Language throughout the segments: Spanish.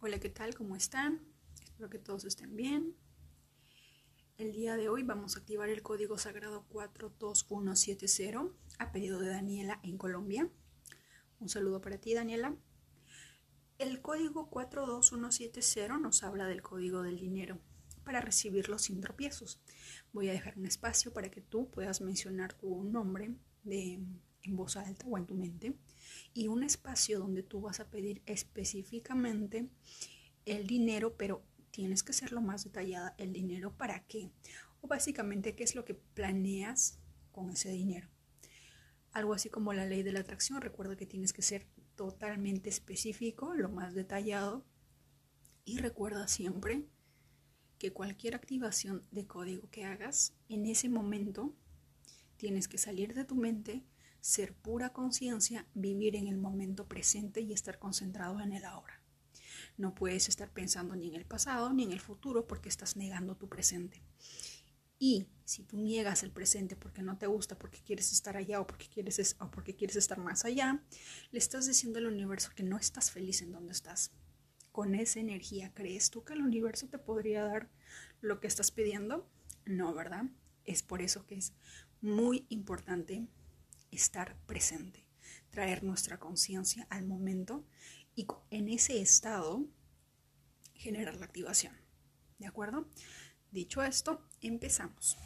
Hola, ¿qué tal? ¿Cómo están? Espero que todos estén bien. El día de hoy vamos a activar el código sagrado 42170 a pedido de Daniela en Colombia. Un saludo para ti, Daniela. El código 42170 nos habla del código del dinero para recibirlo sin tropiezos. Voy a dejar un espacio para que tú puedas mencionar tu nombre de, en voz alta o en tu mente y un espacio donde tú vas a pedir específicamente el dinero, pero tienes que ser lo más detallada el dinero para qué o básicamente qué es lo que planeas con ese dinero. Algo así como la ley de la atracción, recuerda que tienes que ser totalmente específico, lo más detallado y recuerda siempre que cualquier activación de código que hagas en ese momento tienes que salir de tu mente ser pura conciencia, vivir en el momento presente y estar concentrado en el ahora. No puedes estar pensando ni en el pasado ni en el futuro porque estás negando tu presente. Y si tú niegas el presente porque no te gusta, porque quieres estar allá o porque quieres, o porque quieres estar más allá, le estás diciendo al universo que no estás feliz en donde estás. Con esa energía, ¿crees tú que el universo te podría dar lo que estás pidiendo? No, ¿verdad? Es por eso que es muy importante estar presente, traer nuestra conciencia al momento y en ese estado generar la activación. ¿De acuerdo? Dicho esto, empezamos.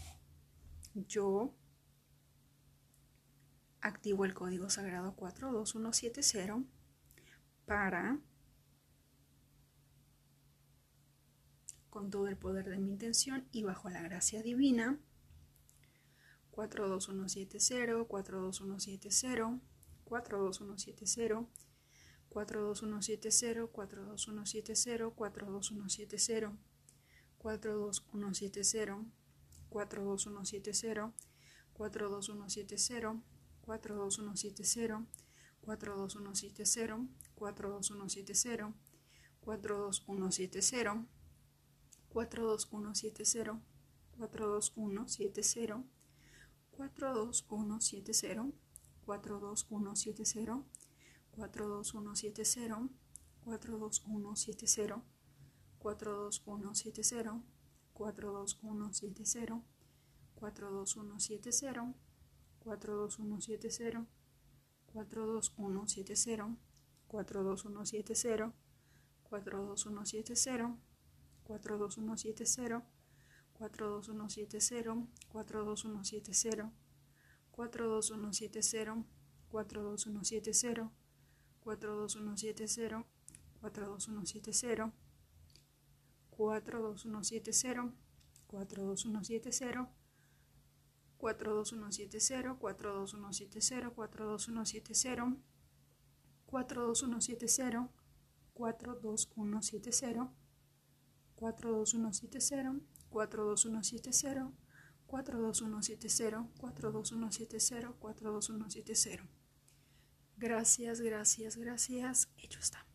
Yo activo el código sagrado 42170 para, con todo el poder de mi intención y bajo la gracia divina, 42170, 42170, 42170, 42170, 42170, 42170, 42170, 42170, 42170, 42170, 42170, 42170, 42170, 42170, 42170, 42170, 42170, 42170, 42170, 42170, 42170, 42170, 42170, 42170, 42170, 42170, 42170, 42170, 42170, 42170, 42170, 42170, 42170, 42170, 42170, 42170, 42170, 42170, 42170, 42170, 42170, 42170, 42170, 42170, 42170. Gracias, gracias, gracias. Hecho está.